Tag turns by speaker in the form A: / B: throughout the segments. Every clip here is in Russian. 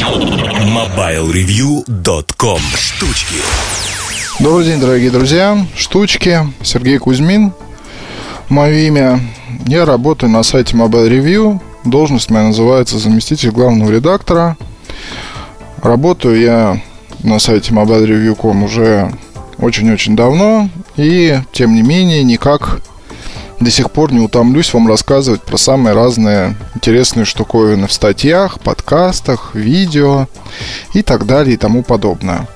A: MobileReview.com Штучки
B: Добрый день, дорогие друзья. Штучки. Сергей Кузьмин. Мое имя. Я работаю на сайте Mobile Review. Должность моя называется заместитель главного редактора. Работаю я на сайте mobilereview.com уже очень-очень давно. И, тем не менее, никак до сих пор не утомлюсь вам рассказывать про самые разные интересные штуковины в статьях, подкастах, видео и так далее и тому подобное.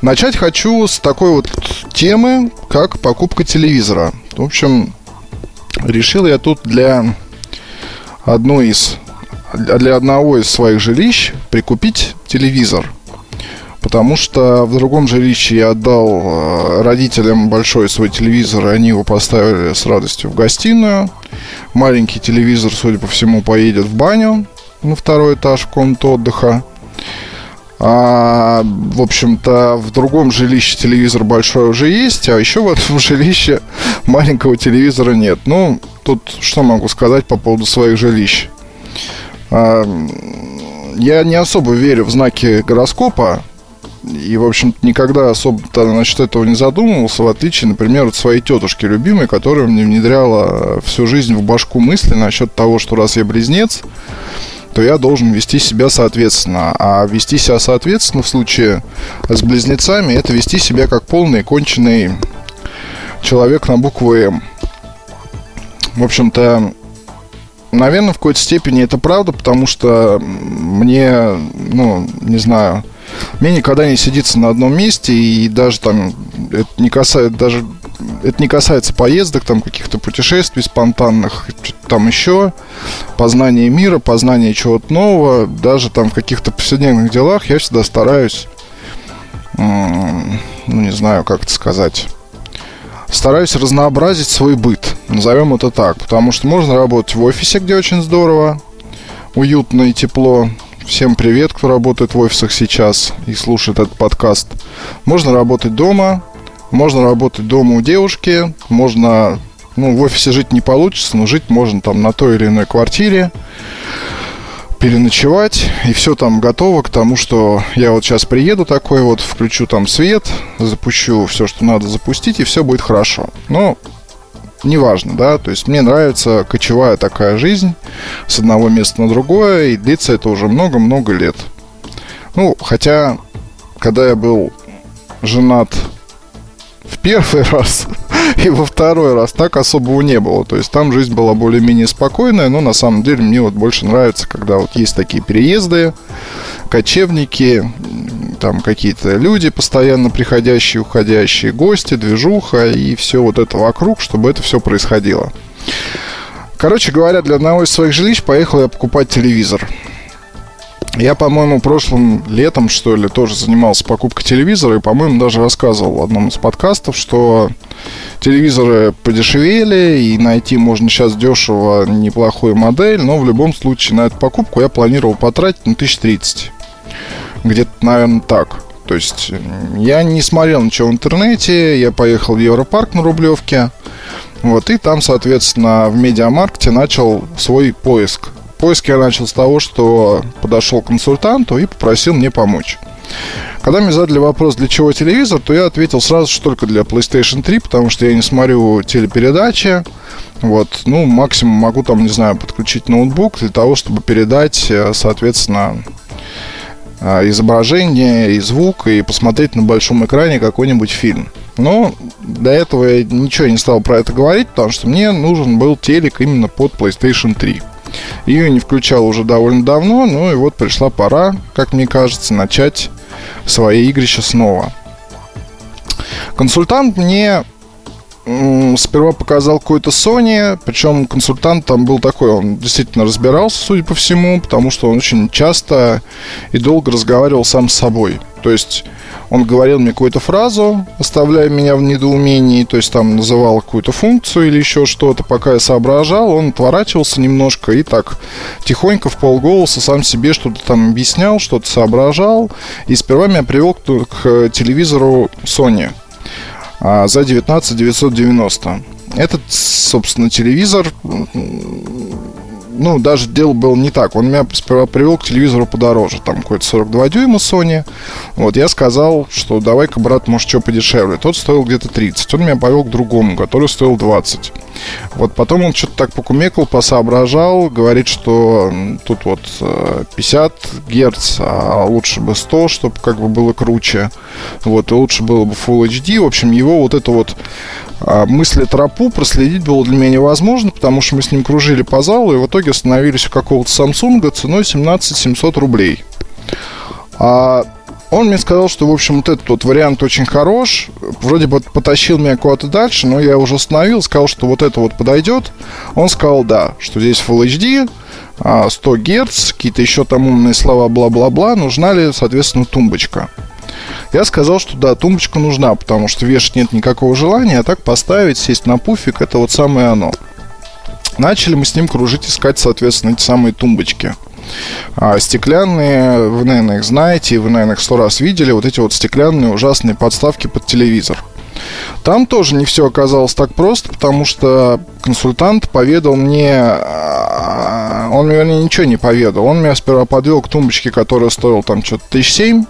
B: Начать хочу с такой вот темы, как покупка телевизора. В общем, решил я тут для одной из для одного из своих жилищ прикупить телевизор – Потому что в другом жилище я отдал э, родителям большой свой телевизор, и они его поставили с радостью в гостиную. Маленький телевизор, судя по всему, поедет в баню на второй этаж в комнату отдыха. А, в общем-то, в другом жилище телевизор большой уже есть, а еще в этом жилище маленького телевизора нет. Ну, тут что могу сказать по поводу своих жилищ? А, я не особо верю в знаки гороскопа, и, в общем никогда особо-то насчет этого не задумывался, в отличие, например, от своей тетушки любимой, которая мне внедряла всю жизнь в башку мысли насчет того, что раз я близнец, то я должен вести себя соответственно. А вести себя соответственно в случае с близнецами, это вести себя как полный конченый человек на букву М. В общем-то, наверное, в какой-то степени это правда, потому что мне, ну, не знаю, мне никогда не сидится на одном месте, и даже там это не касается даже это не касается поездок, там каких-то путешествий спонтанных, там еще познание мира, познание чего-то нового, даже там в каких-то повседневных делах я всегда стараюсь, ну не знаю, как это сказать, стараюсь разнообразить свой быт, назовем это так, потому что можно работать в офисе, где очень здорово, уютно и тепло, Всем привет, кто работает в офисах сейчас и слушает этот подкаст. Можно работать дома, можно работать дома у девушки, можно, ну, в офисе жить не получится, но жить можно там на той или иной квартире, переночевать, и все там готово к тому, что я вот сейчас приеду такой вот, включу там свет, запущу все, что надо запустить, и все будет хорошо. Но неважно, да, то есть мне нравится кочевая такая жизнь с одного места на другое, и длится это уже много-много лет. Ну, хотя, когда я был женат в первый раз и во второй раз так особого не было. То есть там жизнь была более-менее спокойная, но на самом деле мне вот больше нравится, когда вот есть такие переезды, кочевники, там какие-то люди постоянно приходящие, уходящие, гости, движуха и все вот это вокруг, чтобы это все происходило. Короче говоря, для одного из своих жилищ поехал я покупать телевизор. Я, по-моему, прошлым летом, что ли, тоже занимался покупкой телевизора и, по-моему, даже рассказывал в одном из подкастов, что телевизоры подешевели и найти можно сейчас дешево неплохую модель, но в любом случае на эту покупку я планировал потратить на 1030 где-то, наверное, так. То есть я не смотрел ничего в интернете, я поехал в Европарк на Рублевке, вот, и там, соответственно, в медиамаркете начал свой поиск. Поиск я начал с того, что подошел к консультанту и попросил мне помочь. Когда мне задали вопрос, для чего телевизор, то я ответил сразу, что только для PlayStation 3, потому что я не смотрю телепередачи. Вот, ну, максимум могу там, не знаю, подключить ноутбук для того, чтобы передать, э, соответственно, изображение и звук и посмотреть на большом экране какой-нибудь фильм. Но до этого я ничего не стал про это говорить, потому что мне нужен был телек именно под PlayStation 3. Ее не включал уже довольно давно, ну и вот пришла пора, как мне кажется, начать свои игрища снова. Консультант мне сперва показал какой-то Sony, причем консультант там был такой, он действительно разбирался, судя по всему, потому что он очень часто и долго разговаривал сам с собой. То есть он говорил мне какую-то фразу, оставляя меня в недоумении, то есть там называл какую-то функцию или еще что-то, пока я соображал, он отворачивался немножко и так тихонько в полголоса сам себе что-то там объяснял, что-то соображал, и сперва меня привел к, к телевизору Sony – а, за 19 990. Этот, собственно, телевизор ну, даже дело было не так. Он меня сперва привел к телевизору подороже, там какой-то 42 дюйма Sony. Вот, я сказал, что давай-ка, брат, может, что подешевле. Тот стоил где-то 30. Он меня повел к другому, который стоил 20. Вот потом он что-то так покумекал, посоображал, говорит, что тут вот 50 э, герц, а лучше бы 100, чтобы как бы было круче. Вот, и лучше было бы Full HD. В общем, его вот это вот мысли тропу проследить было для меня невозможно, потому что мы с ним кружили по залу и в итоге остановились у какого-то Samsung ценой 17 700 рублей. А он мне сказал, что, в общем, вот этот вот вариант очень хорош. Вроде бы потащил меня куда-то дальше, но я уже остановил, сказал, что вот это вот подойдет. Он сказал, да, что здесь Full HD, 100 Гц, какие-то еще там умные слова, бла-бла-бла. Нужна ли, соответственно, тумбочка. Я сказал, что да, тумбочка нужна, потому что вешать нет никакого желания, а так поставить, сесть на пуфик, это вот самое оно. Начали мы с ним кружить, искать, соответственно, эти самые тумбочки. А стеклянные, вы, наверное, их знаете, вы, наверное, их сто раз видели, вот эти вот стеклянные ужасные подставки под телевизор. Там тоже не все оказалось так просто, потому что консультант поведал мне... А, он, вернее, ничего не поведал. Он меня сперва подвел к тумбочке, которая стоила там что-то тысяч семь.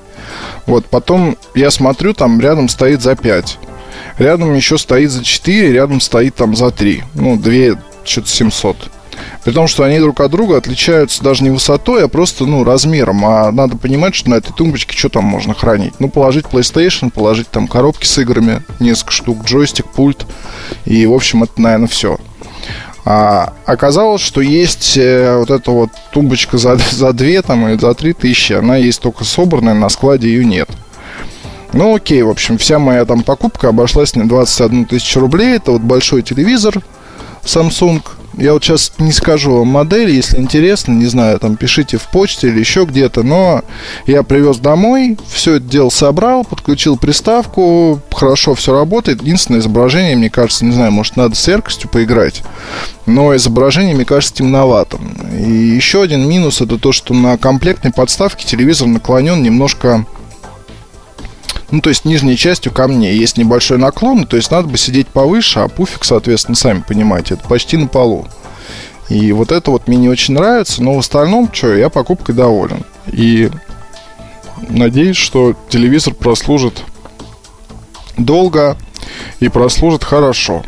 B: Вот, потом я смотрю, там рядом стоит за 5. Рядом еще стоит за 4, рядом стоит там за 3. Ну, 2, что-то 700. При том, что они друг от друга отличаются даже не высотой, а просто, ну, размером. А надо понимать, что на этой тумбочке что там можно хранить? Ну, положить PlayStation, положить там коробки с играми, несколько штук, джойстик, пульт. И, в общем, это, наверное, все. А оказалось, что есть э, вот эта вот тумбочка за, за 2 там, или за 3 тысячи, она есть только собранная, на складе ее нет. Ну окей, в общем, вся моя там покупка обошлась мне 21 тысячу рублей. Это вот большой телевизор Samsung я вот сейчас не скажу вам модель, если интересно, не знаю, там пишите в почте или еще где-то, но я привез домой, все это дело собрал, подключил приставку, хорошо все работает. Единственное изображение, мне кажется, не знаю, может надо с яркостью поиграть, но изображение, мне кажется, темноватым. И еще один минус это то, что на комплектной подставке телевизор наклонен немножко ну, то есть нижней частью ко мне есть небольшой наклон, то есть надо бы сидеть повыше, а пуфик, соответственно, сами понимаете, это почти на полу. И вот это вот мне не очень нравится, но в остальном, что, я покупкой доволен. И надеюсь, что телевизор прослужит долго и прослужит хорошо.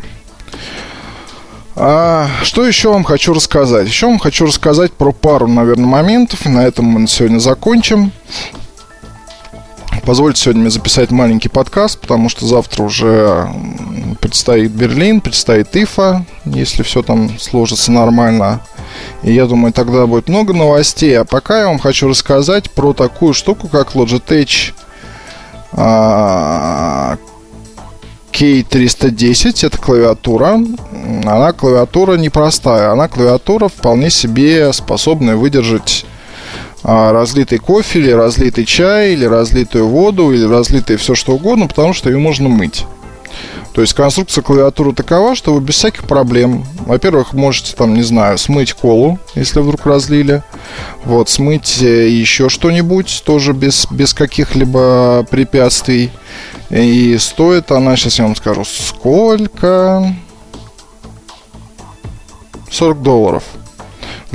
B: А, что еще вам хочу рассказать? Еще вам хочу рассказать про пару, наверное, моментов. На этом мы сегодня закончим. Позвольте сегодня мне записать маленький подкаст, потому что завтра уже предстоит Берлин, предстоит Ифа, если все там сложится нормально. И я думаю, тогда будет много новостей. А пока я вам хочу рассказать про такую штуку, как Logitech а, K310. Это клавиатура. Она клавиатура непростая. Она клавиатура вполне себе способная выдержать разлитый кофе, или разлитый чай, или разлитую воду, или разлитое все что угодно, потому что ее можно мыть. То есть конструкция клавиатуры такова, что вы без всяких проблем, во-первых, можете там, не знаю, смыть колу, если вдруг разлили, вот, смыть э, еще что-нибудь, тоже без, без каких-либо препятствий. И стоит она, сейчас я вам скажу, сколько? 40 долларов.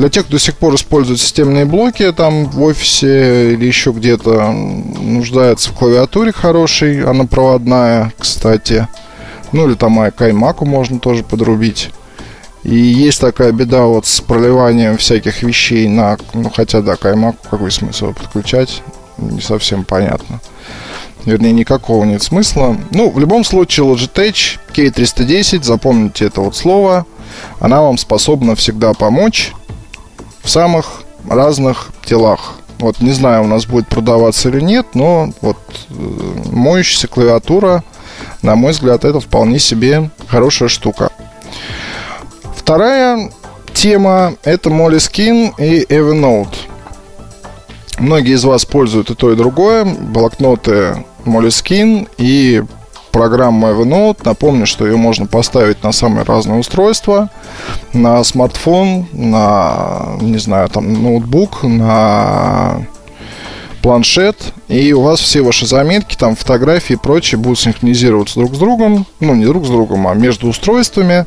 B: Для тех, кто до сих пор использует системные блоки там в офисе или еще где-то, нуждается в клавиатуре хорошей, она проводная, кстати. Ну или там каймаку можно тоже подрубить. И есть такая беда вот с проливанием всяких вещей на... Ну, хотя, да, каймаку какой смысл его подключать? Не совсем понятно. Вернее, никакого нет смысла. Ну, в любом случае, Logitech K310, запомните это вот слово, она вам способна всегда помочь самых разных телах. Вот не знаю, у нас будет продаваться или нет, но вот э, моющаяся клавиатура, на мой взгляд, это вполне себе хорошая штука. Вторая тема это Moleskine и Evernote. Многие из вас пользуют и то, и другое. Блокноты Moleskine и программу Evernote. Напомню, что ее можно поставить на самые разные устройства. На смартфон, на, не знаю, там, ноутбук, на планшет, и у вас все ваши заметки, там фотографии и прочее будут синхронизироваться друг с другом, ну не друг с другом, а между устройствами,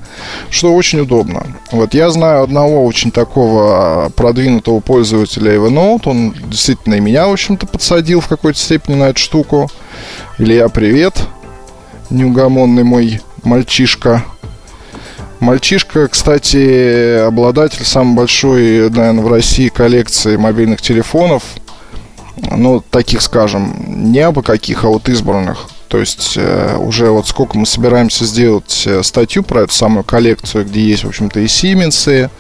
B: что очень удобно. Вот я знаю одного очень такого продвинутого пользователя Evernote, он действительно и меня, в общем-то, подсадил в какой-то степени на эту штуку. Илья, привет, неугомонный мой мальчишка. Мальчишка, кстати, обладатель самой большой, наверное, в России коллекции мобильных телефонов. Ну, таких, скажем, не абы каких, а вот избранных. То есть э, уже вот сколько мы собираемся сделать э, статью про эту самую коллекцию, где есть, в общем-то, и Siemens,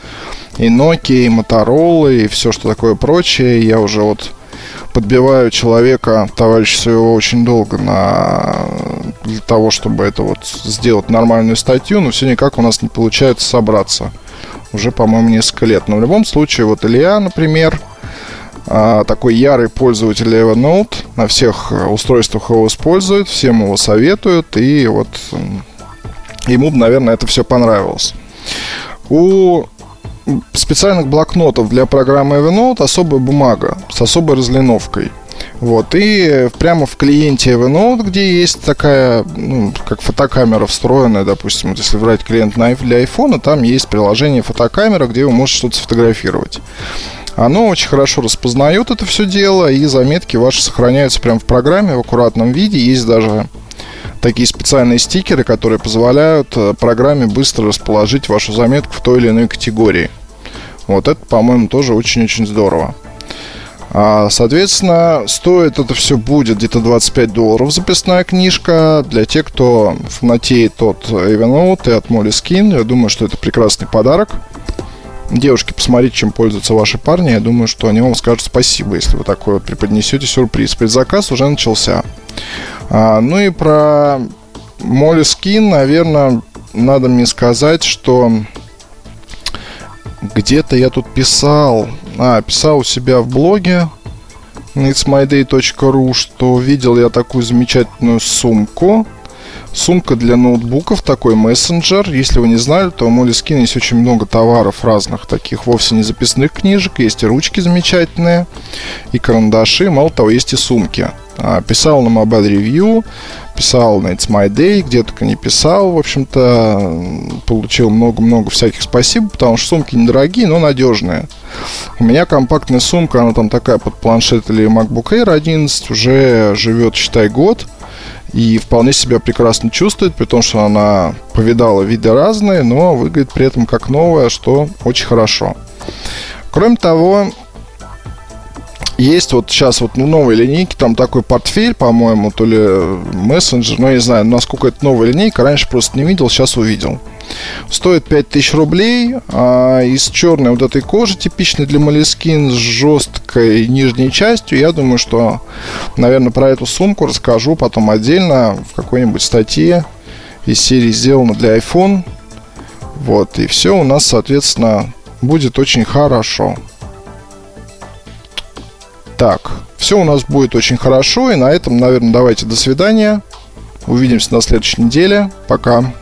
B: и Nokia, и Motorola, и все, что такое прочее. Я уже вот подбиваю человека, товарища своего, очень долго на... для того, чтобы это вот сделать нормальную статью, но все никак у нас не получается собраться. Уже, по-моему, несколько лет. Но в любом случае, вот Илья, например, а, такой ярый пользователь Evernote, на всех устройствах его использует, всем его советуют, и вот ему, наверное, это все понравилось. У специальных блокнотов для программы Evernote особая бумага с особой разлиновкой. Вот, и прямо в клиенте Evernote, где есть такая, ну, как фотокамера встроенная, допустим, вот если брать клиент для iPhone, там есть приложение фотокамера, где вы можете что-то сфотографировать. Оно очень хорошо распознает это все дело, и заметки ваши сохраняются прямо в программе в аккуратном виде. Есть даже такие специальные стикеры, которые позволяют э, программе быстро расположить вашу заметку в той или иной категории. Вот это, по-моему, тоже очень-очень здорово. А, соответственно, стоит это все будет где-то 25 долларов записная книжка. Для тех, кто фанатеет от Evernote и от Moleskine, я думаю, что это прекрасный подарок. Девушки, посмотрите, чем пользуются ваши парни. Я думаю, что они вам скажут спасибо, если вы такой вот преподнесете сюрприз. Предзаказ уже начался. А, ну и про Moleskine, наверное, надо мне сказать, что где-то я тут писал, а, писал у себя в блоге itsmyday.ru, что видел я такую замечательную сумку. Сумка для ноутбуков, такой мессенджер. Если вы не знали, то у Moleskine есть очень много товаров разных, таких вовсе не записных книжек. Есть и ручки замечательные, и карандаши. Мало того, есть и сумки. А, писал на Mobile Review, писал на It's My Day, где только не писал, в общем-то, получил много-много всяких спасибо, потому что сумки недорогие, но надежные. У меня компактная сумка, она там такая под планшет или MacBook Air 11, уже живет, считай, год, и вполне себя прекрасно чувствует, при том, что она повидала виды разные, но выглядит при этом как новая, что очень хорошо. Кроме того, есть вот сейчас вот ну, новые линейки, там такой портфель, по-моему, то ли мессенджер, но я не знаю, насколько это новая линейка, раньше просто не видел, сейчас увидел. Стоит 5000 рублей, а из черной вот этой кожи, типичной для Moleskine, с жесткой нижней частью. Я думаю, что, наверное, про эту сумку расскажу потом отдельно в какой-нибудь статье из серии «Сделано для iPhone». Вот, и все у нас, соответственно, будет очень хорошо. Так, все у нас будет очень хорошо. И на этом, наверное, давайте до свидания. Увидимся на следующей неделе. Пока.